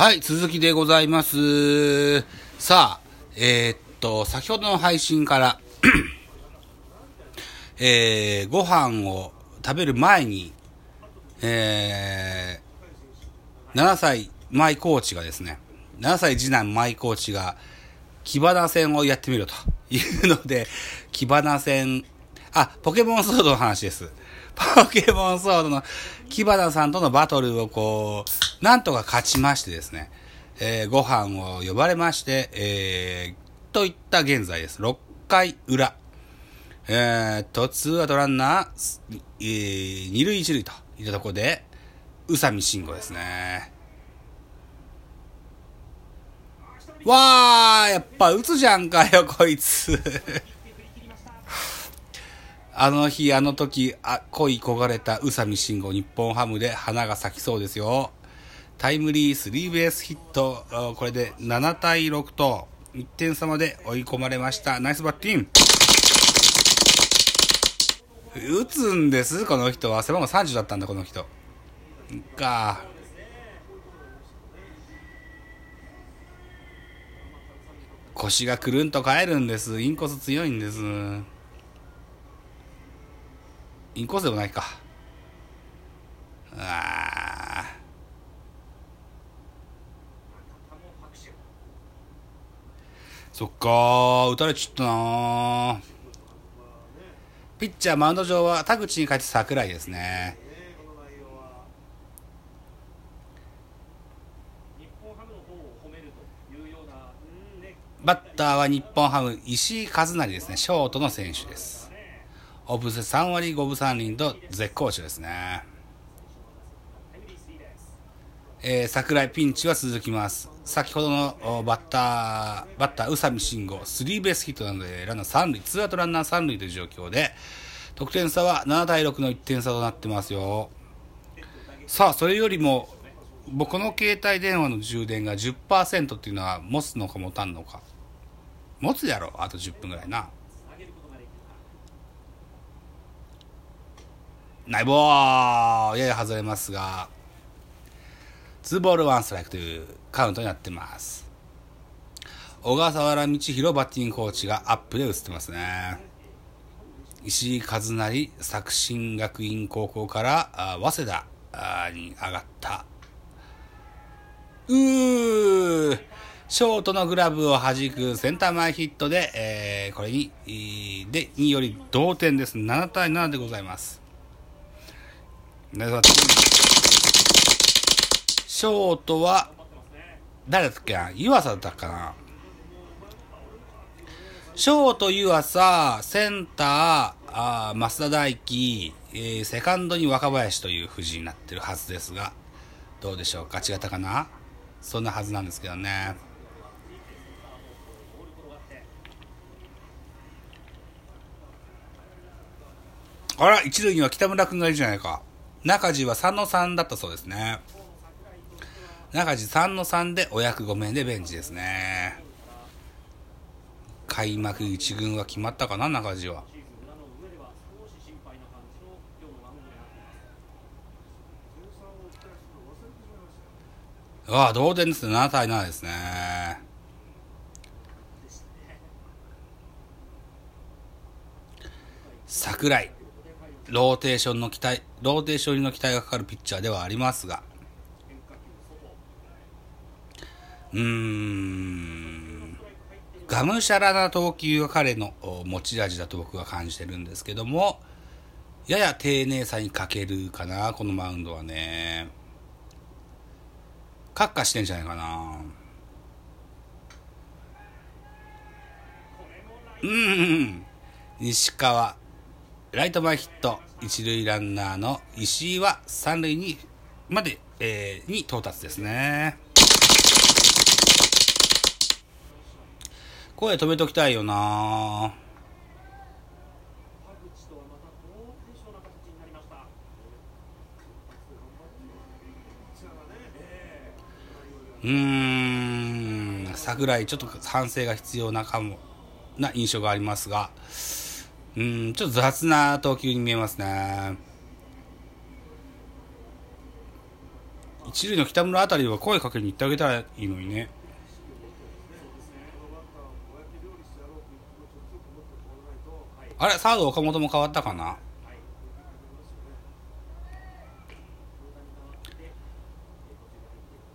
はい、続きでございます。さあ、えーっと、先ほどの配信から、えー、ご飯を食べる前に、えー、7歳舞コーチがですね、7歳次男舞コーチが、キバナ戦をやってみろというので、キバナ戦、あ、ポケモンソードの話です。ポケモンソードのキバナさんとのバトルをこう、なんとか勝ちましてですね、えーご飯を呼ばれまして、えー、といった現在です。6回裏。えーっと、ツーアウトランナー、えー、二塁一塁といったところで、宇佐美慎吾ですね。わー、やっぱ打つじゃんかよ、こいつ。あの日、あの時、あ、恋焦がれた宇佐美慎吾、日本ハムで花が咲きそうですよ。タイムリースリーベースヒット、これで7対6と、1点差まで追い込まれました。ナイスバッティング打つんです、この人は。背番号30だったんだ、この人。か。腰がくるんと帰るんです。インコース強いんです。インコースでもないか。あーそっかー、打たれちゃったなーピッチャー、マウンド上は田口に変えて桜井ですね。バッターは日本ハム、石井和成ですね。ショートの選手です。オブス3割5分3厘と絶好調ですね。えー、桜井ピンチは続きます。先ほどのバッター、バッター、宇佐美慎吾、スリーベースヒットなので、ランナー3塁、ツーアウトランナー3塁という状況で、得点差は7対6の1点差となってますよ。さあ、それよりも、僕の携帯電話の充電が10%っていうのは持つのか持たんのか。持つやろ、あと10分ぐらいな。ナイボやや外れますが、2ボール1ストライクというカウントになってます。小笠原道弘バッティングコーチがアップで打ってますね。石井和成作新学院高校からあ早稲田あに上がった。うーショートのグラブを弾くセンター前ヒットで、えーこれに、で、2より同点です。7対7でございます。ナイスバッティングショートは、誰だったっけな？湯浅だったかな？ショート湯浅、センター、あー増田大輝、えーセカンドに若林という布陣になってるはずですが、どうでしょうか？違ったかな？そんなはずなんですけどね。あら、一塁には北村君がいるじゃないか。中地は3の3だったそうですね。中地3の3でお役御免でベンチですね。開幕1軍は決まったかな、中地は。ああ、同点ですね。7対7ですね。桜井。ローテーションの期待、ローテーションにの期待がかかるピッチャーではありますが、うーん、がむしゃらな投球が彼の持ち味だと僕は感じてるんですけども、やや丁寧さに欠けるかな、このマウンドはね。カッカしてんじゃないかな。うんうん。西川、ライト前ヒット、一塁ランナーの石井は三塁に、まで、えーに到達ですね。声止めときたいよなうーん、桜井、ちょっと反省が必要なかも、な印象がありますが、うん、ちょっと雑な投球に見えますね。一塁の北村あたりは声かけに行ってあげたらいいのにね。あれサード岡本も変わったかな？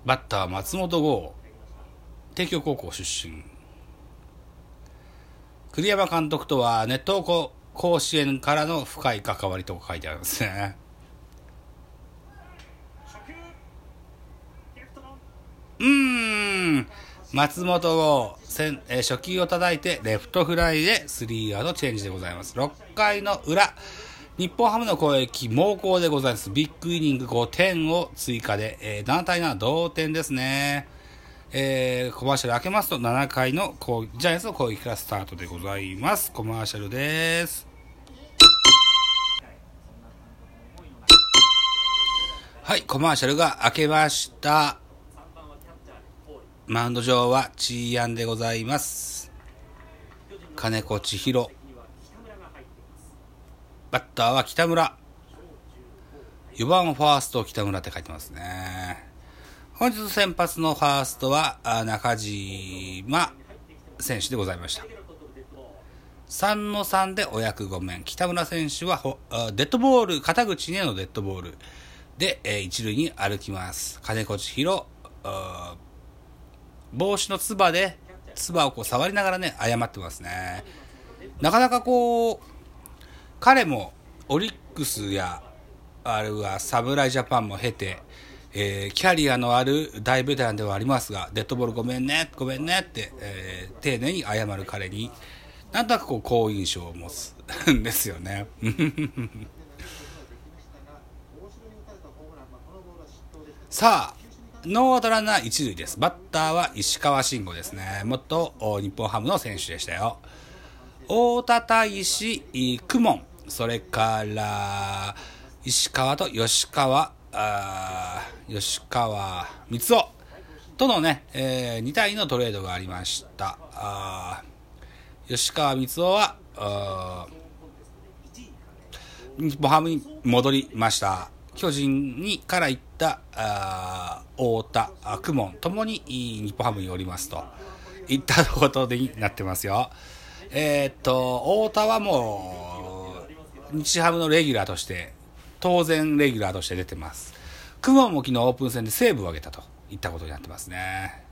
バッター松本剛帝京高校出身。栗山監督とはネット甲子園からの深い関わりと書いてありますね。うん。松本剛え初球を叩いてレフトフライでスリーアウトチェンジでございます。6回の裏。日本ハムの攻撃猛攻でございます。ビッグイニング5点を追加で、えー、7対7同点ですね。えー、コマーシャル開けますと7回のジャイアンツの攻撃からスタートでございますコマーシャルですはいコマーシャルが開けましたマウンド上はチーヤンでございます。金子千尋。バッターは北村。4番ファースト北村って書いてますね。本日先発のファーストは中島選手でございました。3の3でお役御免。北村選手はデッドボール、肩口へのデッドボールで、一塁に歩きます。金子千尋、帽子のつばで、つばをこう触りながらね、謝ってますね。なかなかこう、彼もオリックスや、あるいは侍ジャパンも経て、えー、キャリアのある大ベテランではありますが、デッドボールごめんね、ごめんねって、えー、丁寧に謝る彼に、なんとなくこう、好印象を持つんですよね。さあ、ノーアウトランナー一塁です。バッターは石川慎吾ですね。元日本ハムの選手でしたよ。大田大使、公文、それから石川と吉川、あ吉川光夫とのね、えー、2対2のトレードがありました。あ吉川光夫は、日本ハムに戻りました。巨人にから行ったあ太田、公文ともに日本ハムにおりますといったことになってますよ。えー、っと、太田はもう日ハムのレギュラーとして当然レギュラーとして出てます。公文も昨日オープン戦でセーブを挙げたといったことになってますね。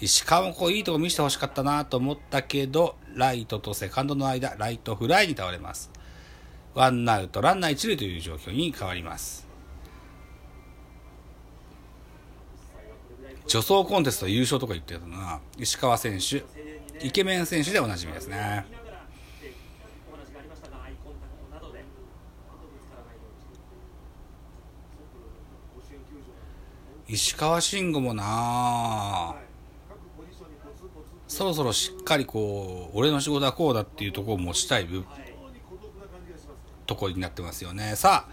石川もこういいとこ見せてほしかったなと思ったけど、ライトとセカンドの間、ライトフライに倒れます。ワンアウト、ランナー一塁という状況に変わります。女装コンテスト優勝とか言ってたな石川選手イケメン選手でおなじみですね石川慎吾もな。そろそろしっかりこう俺の仕事はこうだっていうところを持ちたいところになってますよね。さあ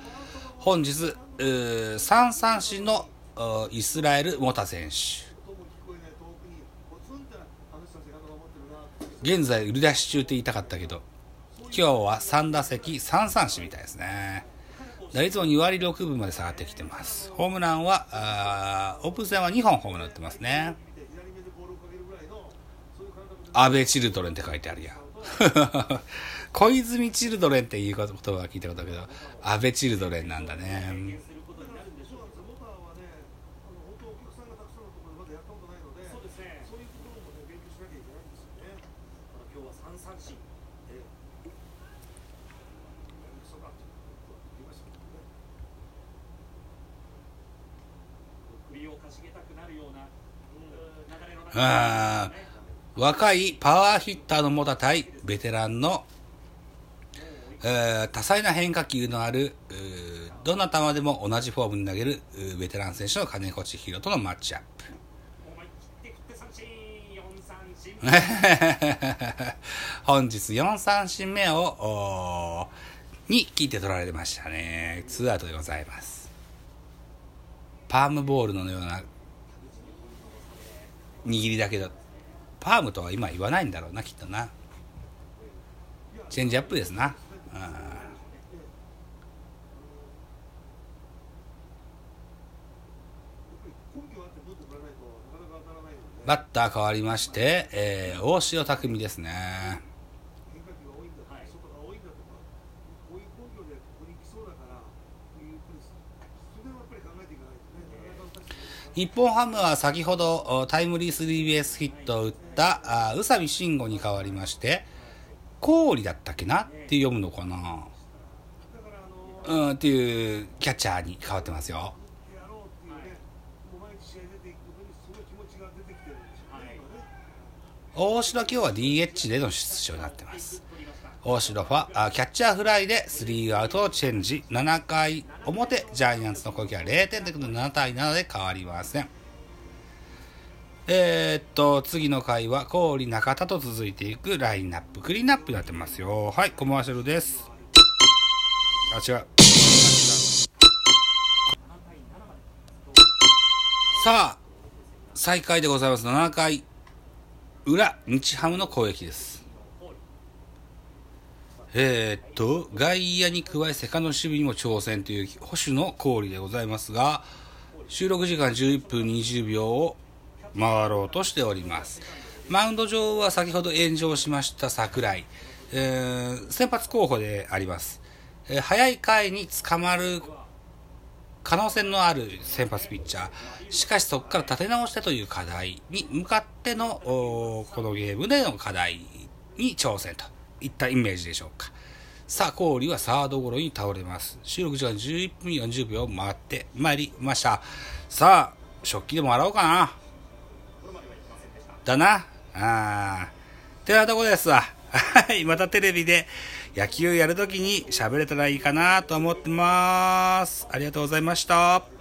本日3三振のイスラエル・モタ選手。現在売り出し中って言いたかったけど今日は3打席3三振みたいですね。打率も2割6分まで下がってきてます。ホームランはオープン戦は2本ホームラン打ってますね。アベチルドレンって書いてあるやん。小泉チルドレンっていう言葉は聞いたことあるけどアベチルドレンなんだねあ若いパワーヒッターのモタ対ベテランの、えー、多彩な変化球のある、どんな球でも同じフォームに投げるベテラン選手の金子千尋とのマッチアップ。本日4三振目を、に聞いて取られましたね。ツーアウトでございます。パームボールのような握りだけど、パームとは今言わないんだろうな、きっとな。チェンジアップですな。うんバッター変わりまして、えー、大城匠ですね。日本ハムは先ほどタイムリースリーベースヒットを打った宇佐美慎吾に代わりまして氷だったっけなって読むのかな。うんっていうキャッチャーに変わってますよ。大城今日は DH での出場になってます。大城ファあキャッチャーフライでスリーアウトをチェンジ。7回表ジャイアンツの攻撃は0点で7対7で変わりません。えー、っと次の回は郡中田と続いていくラインナップクリーンナップになってますよ。はいコマーシャルです。あ違う。さあ再開でございます。7回。裏日ハムの攻撃ですえー、っと、外野に加えセカンド守備にも挑戦という保守の氷でございますが、収録時間11分20秒を回ろうとしております。マウンド上は先ほど炎上しました桜井、えー、先発候補であります。えー早い回に捕まる可能性のある先発ピッチャー。しかしそこから立て直してという課題に向かっての、このゲームでの課題に挑戦といったイメージでしょうか。さあ、氷はサードゴロに倒れます。収録時間11分40秒回ってまいりました。さあ、食器でも洗おうかな。だな。あー。てなとこですわ。はい、またテレビで野球やるときに喋れたらいいかなと思ってます。ありがとうございました。